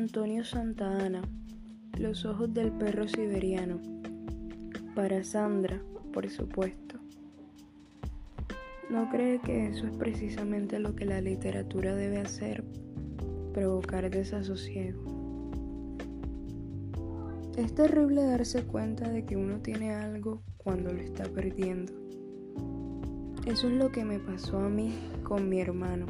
Antonio Santa Ana, Los ojos del perro siberiano. Para Sandra, por supuesto. ¿No cree que eso es precisamente lo que la literatura debe hacer? Provocar desasosiego. Es terrible darse cuenta de que uno tiene algo cuando lo está perdiendo. Eso es lo que me pasó a mí con mi hermano.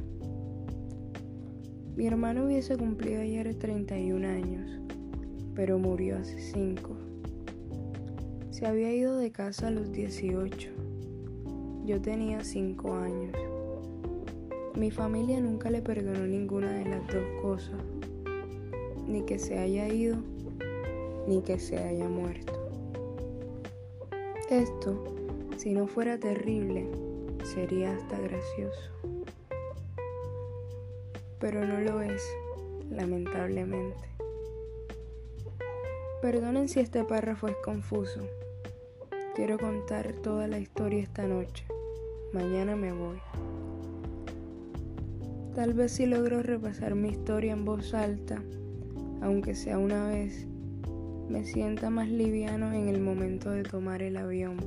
Mi hermano hubiese cumplido ayer 31 años, pero murió hace 5. Se había ido de casa a los 18. Yo tenía 5 años. Mi familia nunca le perdonó ninguna de las dos cosas, ni que se haya ido, ni que se haya muerto. Esto, si no fuera terrible, sería hasta gracioso pero no lo es, lamentablemente. Perdonen si este párrafo es confuso. Quiero contar toda la historia esta noche. Mañana me voy. Tal vez si logro repasar mi historia en voz alta, aunque sea una vez, me sienta más liviano en el momento de tomar el avión,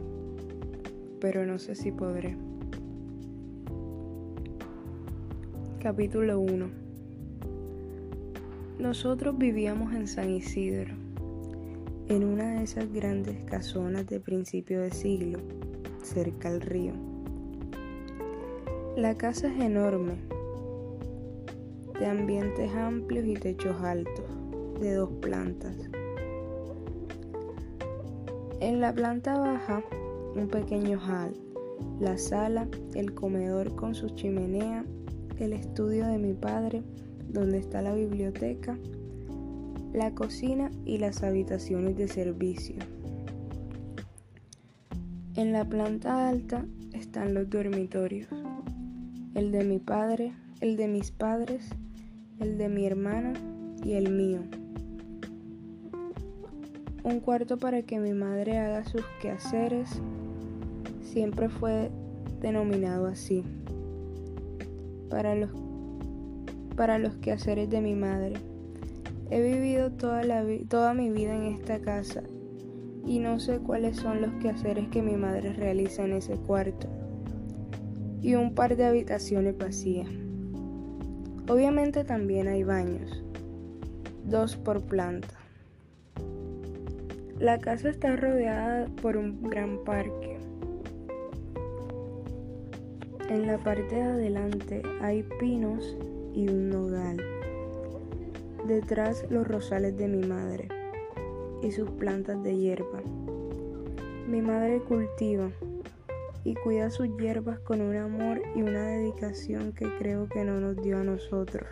pero no sé si podré. Capítulo 1 Nosotros vivíamos en San Isidro, en una de esas grandes casonas de principio de siglo, cerca al río. La casa es enorme, de ambientes amplios y techos altos, de dos plantas. En la planta baja, un pequeño hall, la sala, el comedor con su chimenea el estudio de mi padre, donde está la biblioteca, la cocina y las habitaciones de servicio. En la planta alta están los dormitorios, el de mi padre, el de mis padres, el de mi hermana y el mío. Un cuarto para que mi madre haga sus quehaceres siempre fue denominado así para los, para los quehaceres de mi madre. He vivido toda, la, toda mi vida en esta casa y no sé cuáles son los quehaceres que mi madre realiza en ese cuarto. Y un par de habitaciones vacías. Obviamente también hay baños, dos por planta. La casa está rodeada por un gran parque. En la parte de adelante hay pinos y un nogal. Detrás los rosales de mi madre y sus plantas de hierba. Mi madre cultiva y cuida sus hierbas con un amor y una dedicación que creo que no nos dio a nosotros.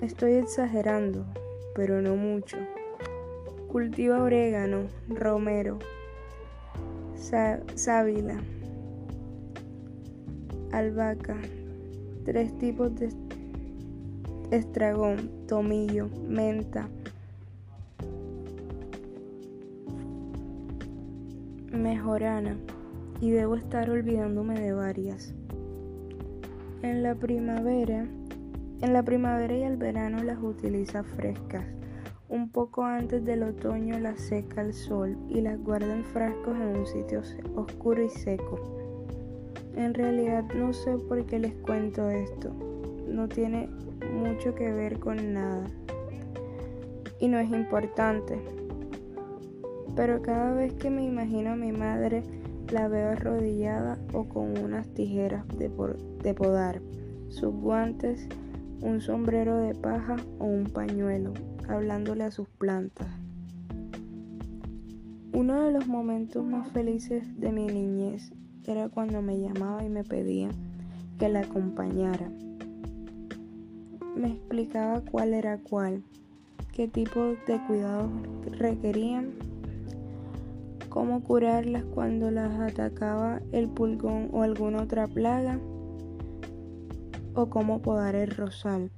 Estoy exagerando, pero no mucho. Cultiva orégano, romero, sábila albahaca, tres tipos de estragón, tomillo, menta, mejorana y debo estar olvidándome de varias. En la primavera, en la primavera y el verano las utiliza frescas. Un poco antes del otoño las seca al sol y las guarda en frascos en un sitio oscuro y seco. En realidad no sé por qué les cuento esto. No tiene mucho que ver con nada. Y no es importante. Pero cada vez que me imagino a mi madre, la veo arrodillada o con unas tijeras de, de podar, sus guantes, un sombrero de paja o un pañuelo, hablándole a sus plantas. Uno de los momentos más felices de mi niñez era cuando me llamaba y me pedía que la acompañara. Me explicaba cuál era cuál, qué tipo de cuidados requerían, cómo curarlas cuando las atacaba el pulgón o alguna otra plaga, o cómo podar el rosal.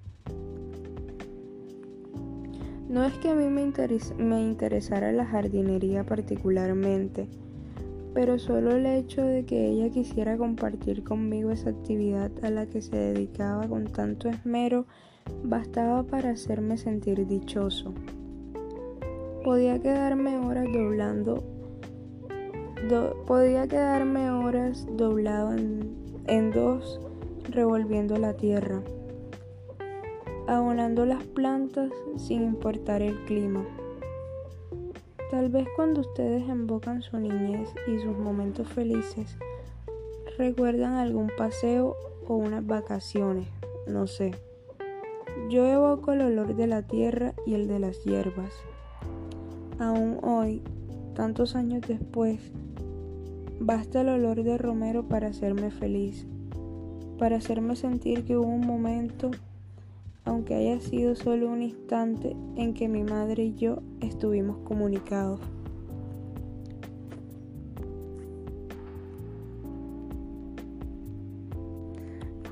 No es que a mí me, me interesara la jardinería particularmente, pero solo el hecho de que ella quisiera compartir conmigo esa actividad a la que se dedicaba con tanto esmero bastaba para hacerme sentir dichoso. Podía quedarme horas doblando, podía quedarme horas doblado en, en dos, revolviendo la tierra, abonando las plantas sin importar el clima. Tal vez cuando ustedes invocan su niñez y sus momentos felices, recuerdan algún paseo o unas vacaciones, no sé. Yo evoco el olor de la tierra y el de las hierbas. Aún hoy, tantos años después, basta el olor de romero para hacerme feliz, para hacerme sentir que hubo un momento, aunque haya sido solo un instante, en que mi madre y yo estuvimos comunicados.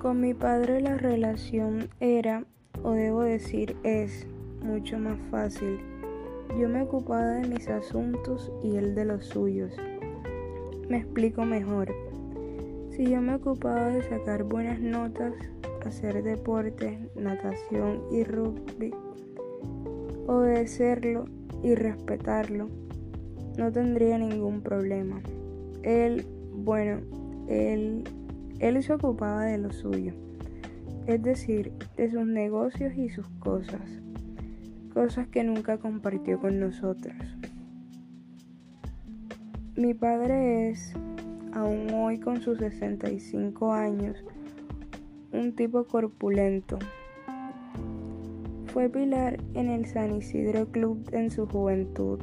Con mi padre la relación era, o debo decir es, mucho más fácil. Yo me ocupaba de mis asuntos y él de los suyos. Me explico mejor. Si yo me ocupaba de sacar buenas notas, hacer deporte, natación y rugby, obedecerlo y respetarlo, no tendría ningún problema. Él, bueno, él él se ocupaba de lo suyo, es decir, de sus negocios y sus cosas, cosas que nunca compartió con nosotros. Mi padre es, aún hoy con sus 65 años, un tipo corpulento. Fue pilar en el San Isidro Club en su juventud.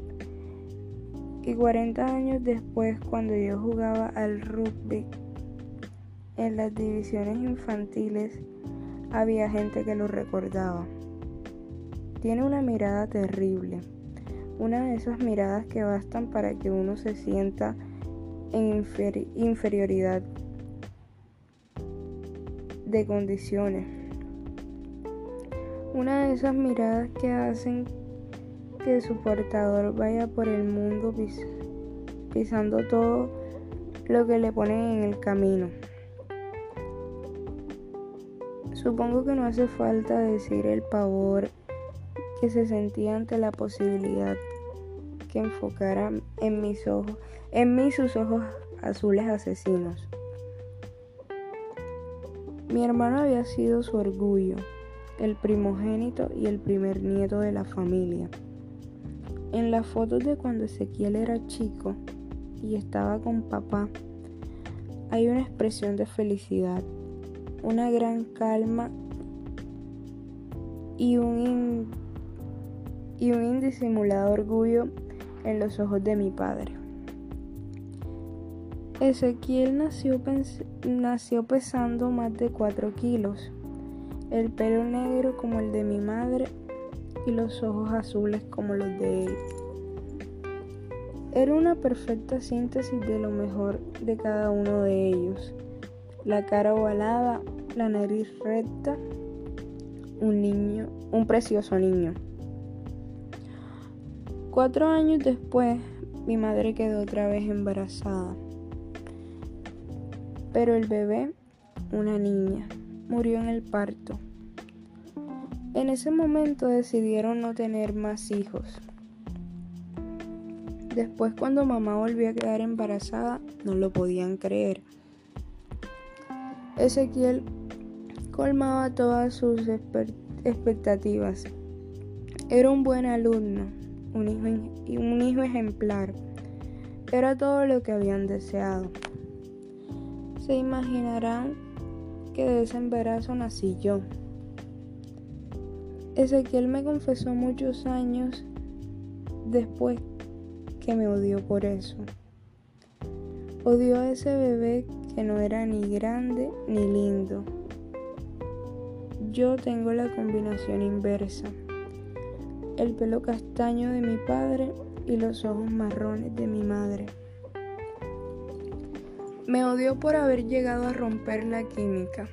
Y 40 años después, cuando yo jugaba al rugby en las divisiones infantiles había gente que lo recordaba. Tiene una mirada terrible, una de esas miradas que bastan para que uno se sienta en inferioridad de condiciones. Una de esas miradas que hacen que su portador vaya por el mundo pisando todo lo que le ponen en el camino. Supongo que no hace falta decir el pavor que se sentía ante la posibilidad que enfocara en mis ojos, en mí sus ojos azules asesinos. Mi hermano había sido su orgullo, el primogénito y el primer nieto de la familia. En las fotos de cuando Ezequiel era chico y estaba con papá, hay una expresión de felicidad una gran calma y un, y un indisimulado orgullo en los ojos de mi padre. Ezequiel nació, nació pesando más de 4 kilos, el pelo negro como el de mi madre y los ojos azules como los de él. Era una perfecta síntesis de lo mejor de cada uno de ellos la cara ovalada, la nariz recta, un niño, un precioso niño. Cuatro años después, mi madre quedó otra vez embarazada. Pero el bebé, una niña, murió en el parto. En ese momento decidieron no tener más hijos. Después cuando mamá volvió a quedar embarazada, no lo podían creer. Ezequiel colmaba todas sus expectativas. Era un buen alumno, un hijo, un hijo ejemplar. Era todo lo que habían deseado. Se imaginarán que de ese embarazo nací yo. Ezequiel me confesó muchos años después que me odió por eso. Odió a ese bebé que no era ni grande ni lindo. Yo tengo la combinación inversa. El pelo castaño de mi padre y los ojos marrones de mi madre. Me odió por haber llegado a romper la química,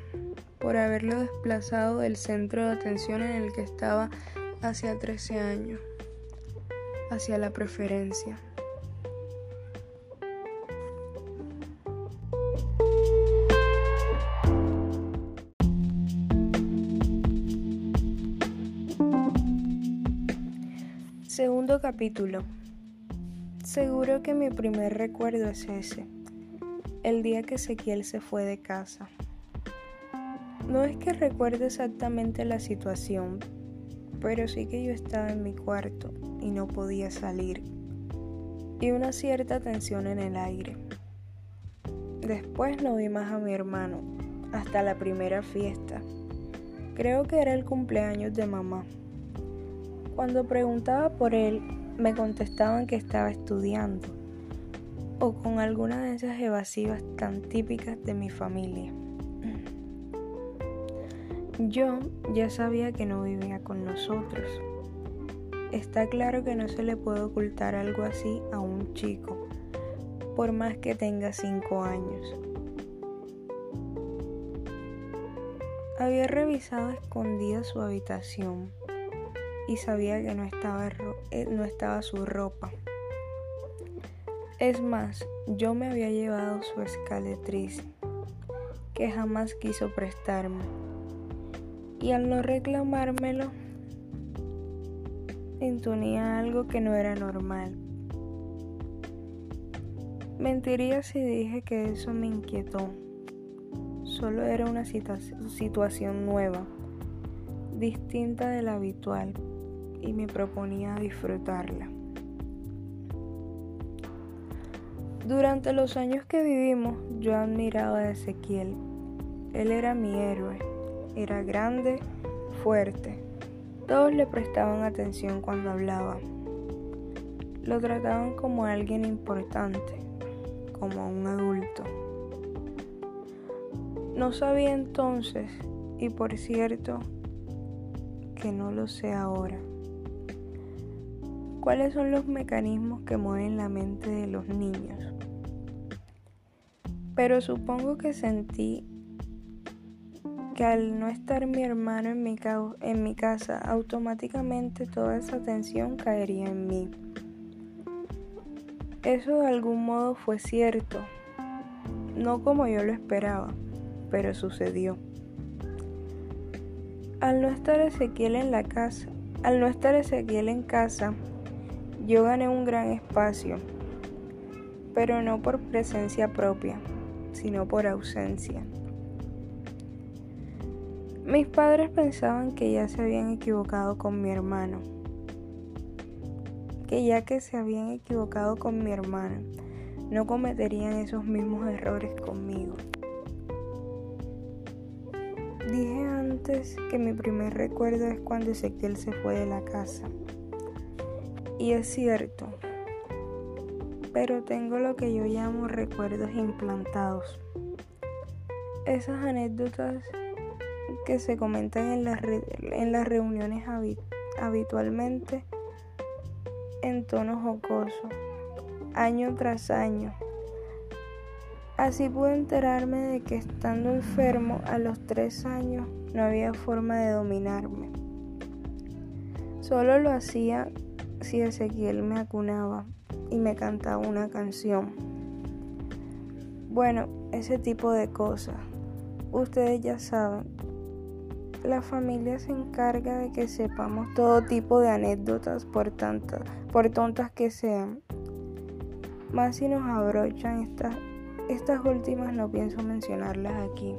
por haberlo desplazado del centro de atención en el que estaba hacia 13 años, hacia la preferencia. Segundo capítulo. Seguro que mi primer recuerdo es ese el día que Ezequiel se fue de casa. No es que recuerde exactamente la situación, pero sí que yo estaba en mi cuarto y no podía salir, y una cierta tensión en el aire. Después no vi más a mi hermano, hasta la primera fiesta. Creo que era el cumpleaños de mamá. Cuando preguntaba por él, me contestaban que estaba estudiando o con alguna de esas evasivas tan típicas de mi familia. Yo ya sabía que no vivía con nosotros. Está claro que no se le puede ocultar algo así a un chico, por más que tenga cinco años. Había revisado escondida su habitación y sabía que no estaba, eh, no estaba su ropa. Es más, yo me había llevado su escaletriz, que jamás quiso prestarme. Y al no reclamármelo, intuía algo que no era normal. Mentiría si dije que eso me inquietó. Solo era una situación nueva, distinta de la habitual, y me proponía disfrutarla. Durante los años que vivimos, yo admiraba a Ezequiel. Él era mi héroe. Era grande, fuerte. Todos le prestaban atención cuando hablaba. Lo trataban como alguien importante, como un adulto. No sabía entonces, y por cierto, que no lo sé ahora ¿Cuáles son los mecanismos que mueven la mente de los niños? Pero supongo que sentí que al no estar mi hermano en mi, en mi casa, automáticamente toda esa atención caería en mí. Eso de algún modo fue cierto, no como yo lo esperaba, pero sucedió. Al no estar Ezequiel en la casa, al no estar Ezequiel en casa, yo gané un gran espacio, pero no por presencia propia, sino por ausencia. Mis padres pensaban que ya se habían equivocado con mi hermano, que ya que se habían equivocado con mi hermano, no cometerían esos mismos errores conmigo. Dije antes que mi primer recuerdo es cuando Ezequiel se fue de la casa. Y es cierto, pero tengo lo que yo llamo recuerdos implantados. Esas anécdotas que se comentan en las, en las reuniones habitualmente en tono jocoso, año tras año. Así pude enterarme de que estando enfermo a los tres años no había forma de dominarme. Solo lo hacía si Ezequiel me acunaba y me cantaba una canción. Bueno, ese tipo de cosas. Ustedes ya saben, la familia se encarga de que sepamos todo tipo de anécdotas por, tantas, por tontas que sean. Más si nos abrochan estas, estas últimas no pienso mencionarlas aquí.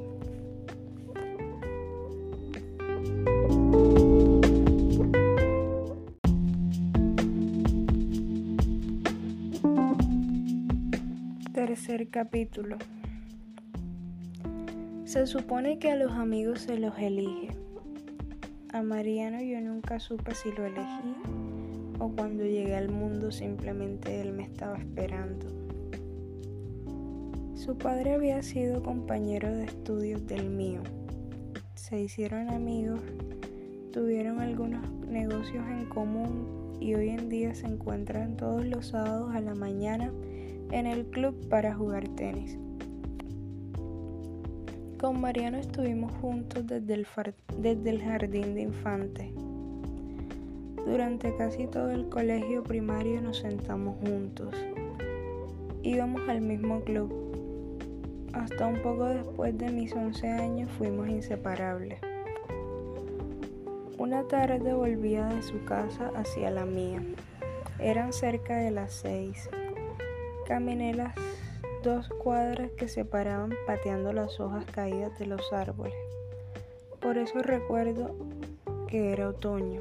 Tercer capítulo. Se supone que a los amigos se los elige. A Mariano yo nunca supe si lo elegí o cuando llegué al mundo simplemente él me estaba esperando. Su padre había sido compañero de estudios del mío. Se hicieron amigos, tuvieron algunos negocios en común y hoy en día se encuentran todos los sábados a la mañana en el club para jugar tenis. Con Mariano estuvimos juntos desde el, jardín de infantes. Durante casi todo el colegio primario nos sentamos juntos. Íbamos al mismo club. Hasta un poco después de mis 11 años fuimos inseparables. Una tarde volvía de su casa hacia la mía. Eran cerca de las seis. Caminé las dos cuadras que separaban pateando las hojas caídas de los árboles. Por eso recuerdo que era otoño.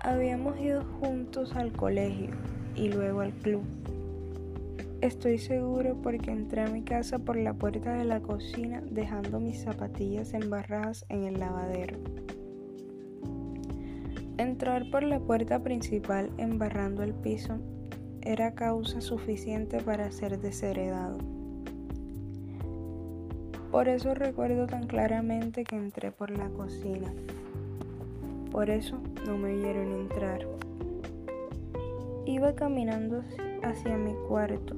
Habíamos ido juntos al colegio y luego al club. Estoy seguro porque entré a mi casa por la puerta de la cocina dejando mis zapatillas embarradas en el lavadero. Entrar por la puerta principal embarrando el piso era causa suficiente para ser desheredado. Por eso recuerdo tan claramente que entré por la cocina. Por eso no me vieron entrar. Iba caminando hacia mi cuarto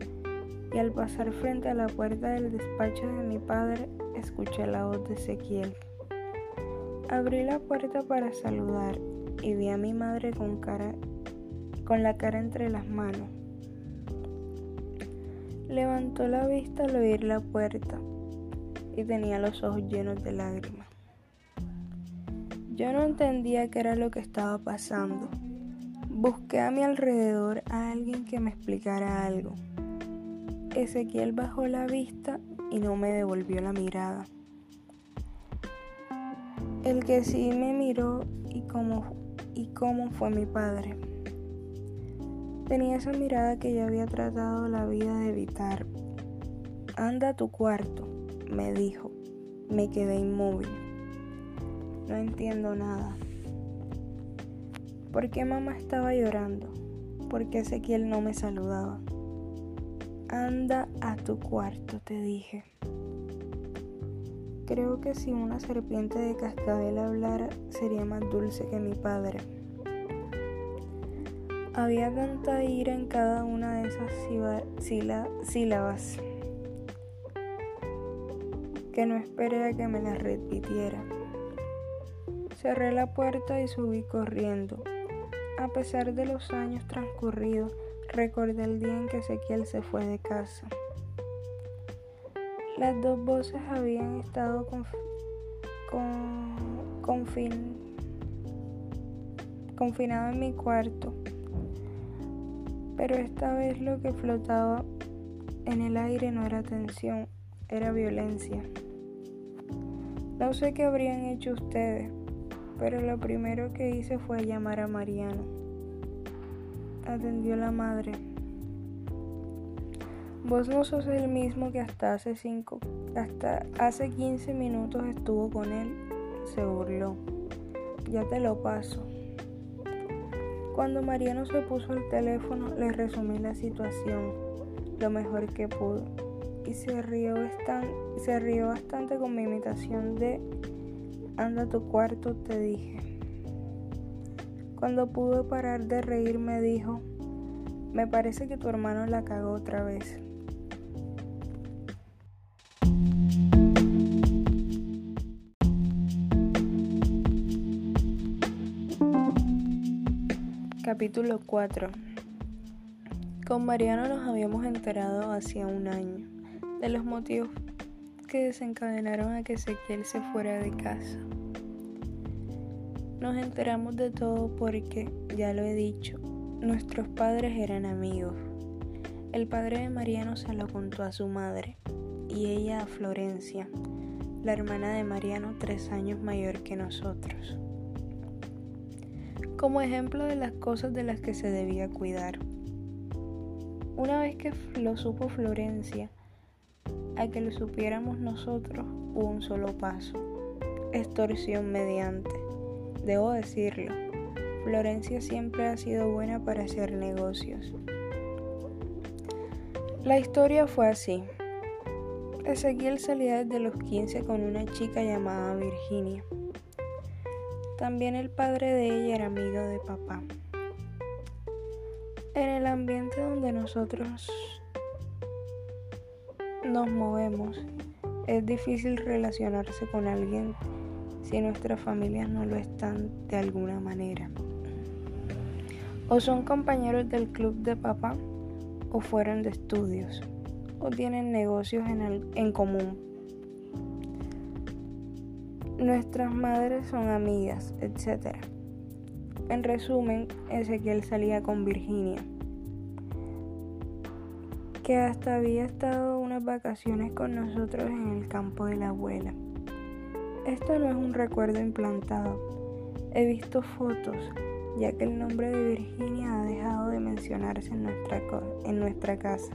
y al pasar frente a la puerta del despacho de mi padre escuché la voz de Ezequiel. Abrí la puerta para saludar y vi a mi madre con cara con la cara entre las manos. Levantó la vista al oír la puerta y tenía los ojos llenos de lágrimas. Yo no entendía qué era lo que estaba pasando. Busqué a mi alrededor a alguien que me explicara algo. Ezequiel bajó la vista y no me devolvió la mirada. El que sí me miró y cómo, y cómo fue mi padre. Tenía esa mirada que yo había tratado la vida de evitar. Anda a tu cuarto, me dijo. Me quedé inmóvil. No entiendo nada. ¿Por qué mamá estaba llorando? ¿Por qué Ezequiel no me saludaba? Anda a tu cuarto, te dije. Creo que si una serpiente de cascabel hablara, sería más dulce que mi padre. Había tanta ira en cada una de esas sílabas que no esperé a que me las repitiera. Cerré la puerta y subí corriendo. A pesar de los años transcurridos, recordé el día en que Ezequiel se fue de casa. Las dos voces habían estado con, confinadas en mi cuarto pero esta vez lo que flotaba en el aire no era tensión, era violencia. No sé qué habrían hecho ustedes, pero lo primero que hice fue llamar a Mariano. Atendió la madre. Vos no sos el mismo que hasta hace cinco, hasta hace 15 minutos estuvo con él, se burló. Ya te lo paso. Cuando Mariano se puso el teléfono, le resumí la situación lo mejor que pudo y se rió, se rió bastante con mi imitación de anda a tu cuarto, te dije. Cuando pudo parar de reír me dijo, me parece que tu hermano la cagó otra vez. Capítulo 4 Con Mariano nos habíamos enterado hacía un año de los motivos que desencadenaron a que Ezequiel se fuera de casa. Nos enteramos de todo porque, ya lo he dicho, nuestros padres eran amigos. El padre de Mariano se lo contó a su madre y ella a Florencia, la hermana de Mariano tres años mayor que nosotros como ejemplo de las cosas de las que se debía cuidar. Una vez que lo supo Florencia, a que lo supiéramos nosotros, hubo un solo paso, extorsión mediante. Debo decirlo, Florencia siempre ha sido buena para hacer negocios. La historia fue así. Ezequiel salía desde los 15 con una chica llamada Virginia. También el padre de ella era amigo de papá. En el ambiente donde nosotros nos movemos, es difícil relacionarse con alguien si nuestras familias no lo están de alguna manera. O son compañeros del club de papá, o fueron de estudios, o tienen negocios en, en común Nuestras madres son amigas, etc. En resumen, Ezequiel salía con Virginia, que hasta había estado unas vacaciones con nosotros en el campo de la abuela. Esto no es un recuerdo implantado. He visto fotos, ya que el nombre de Virginia ha dejado de mencionarse en nuestra, en nuestra casa.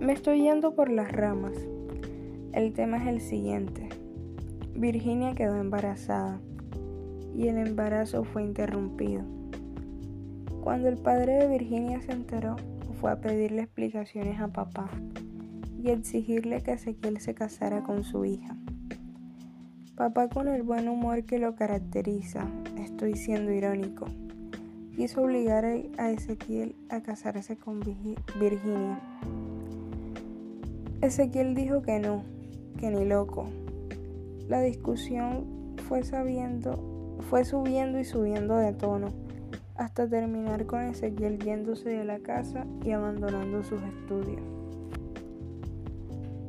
Me estoy yendo por las ramas. El tema es el siguiente. Virginia quedó embarazada y el embarazo fue interrumpido. Cuando el padre de Virginia se enteró, fue a pedirle explicaciones a papá y exigirle que Ezequiel se casara con su hija. Papá con el buen humor que lo caracteriza, estoy siendo irónico, quiso obligar a Ezequiel a casarse con Virginia. Ezequiel dijo que no, que ni loco. La discusión fue sabiendo, fue subiendo y subiendo de tono, hasta terminar con Ezequiel yéndose de la casa y abandonando sus estudios.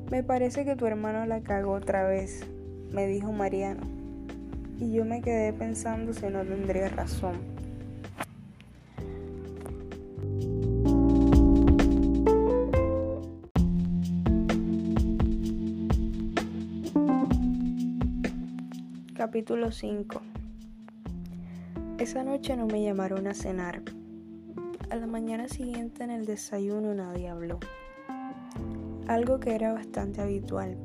Me parece que tu hermano la cagó otra vez, me dijo Mariano, y yo me quedé pensando si no tendría razón. Capítulo 5 Esa noche no me llamaron a cenar. A la mañana siguiente en el desayuno nadie habló algo que era bastante habitual.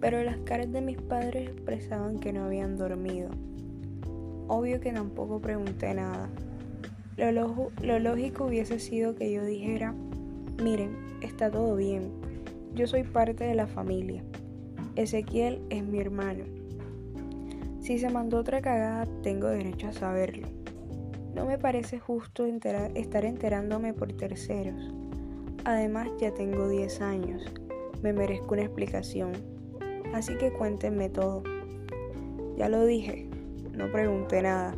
Pero las caras de mis padres expresaban que no habían dormido. Obvio que tampoco pregunté nada. Lo, lo lógico hubiese sido que yo dijera, miren, está todo bien, yo soy parte de la familia. Ezequiel es mi hermano. Si se mandó otra cagada, tengo derecho a saberlo. No me parece justo estar enterándome por terceros. Además ya tengo 10 años, me merezco una explicación, así que cuéntenme todo. Ya lo dije, no pregunté nada.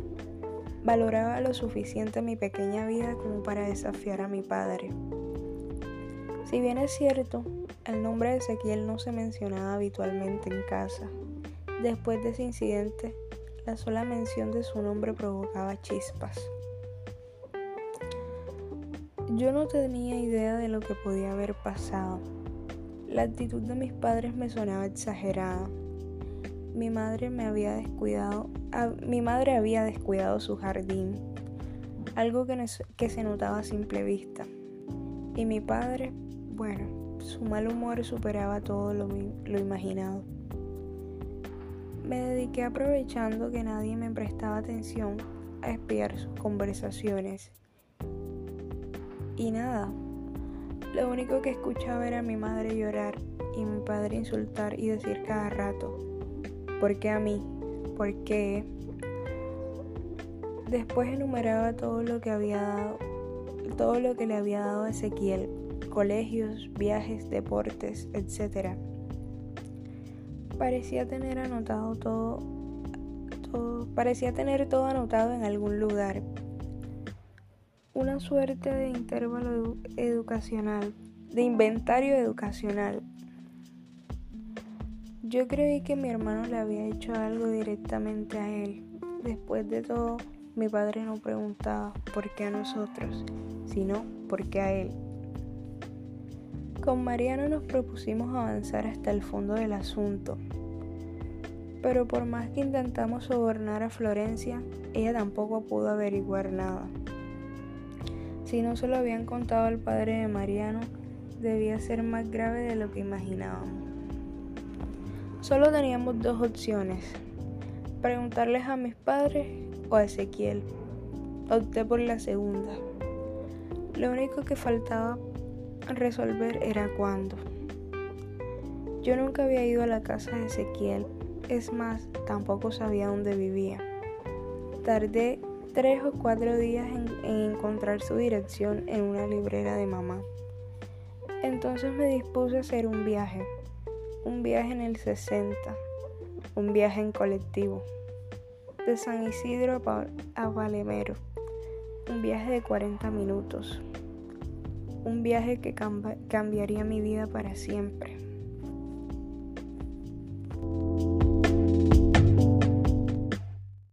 Valoraba lo suficiente mi pequeña vida como para desafiar a mi padre. Si bien es cierto, el nombre de Ezequiel no se mencionaba habitualmente en casa. Después de ese incidente, la sola mención de su nombre provocaba chispas. Yo no tenía idea de lo que podía haber pasado. La actitud de mis padres me sonaba exagerada. Mi madre me había descuidado, mi madre había descuidado su jardín, algo que, que se notaba a simple vista. Y mi padre, bueno, su mal humor superaba todo lo, lo imaginado. Me dediqué aprovechando que nadie me prestaba atención a espiar sus conversaciones y nada, lo único que escuchaba era mi madre llorar y mi padre insultar y decir cada rato, ¿por qué a mí? ¿Por qué? Después enumeraba todo lo que había dado, todo lo que le había dado a Ezequiel, colegios, viajes, deportes, etc. Parecía tener anotado todo, parecía tener todo anotado en algún lugar, una suerte de intervalo educacional, de inventario educacional. Yo creí que mi hermano le había hecho algo directamente a él. Después de todo, mi padre no preguntaba por qué a nosotros, sino por qué a él. Con Mariano nos propusimos avanzar hasta el fondo del asunto. Pero por más que intentamos sobornar a Florencia, ella tampoco pudo averiguar nada. Si no se lo habían contado al padre de Mariano, debía ser más grave de lo que imaginábamos. Solo teníamos dos opciones, preguntarles a mis padres o a Ezequiel. Opté por la segunda. Lo único que faltaba resolver era cuándo. Yo nunca había ido a la casa de Ezequiel, es más, tampoco sabía dónde vivía. Tardé tres o cuatro días en, encontrar su dirección en una librera de mamá. Entonces me dispuse a hacer un viaje, un viaje en el 60, un viaje en colectivo, de San Isidro a Valemero, un viaje de 40 minutos, un viaje que cambiaría mi vida para siempre.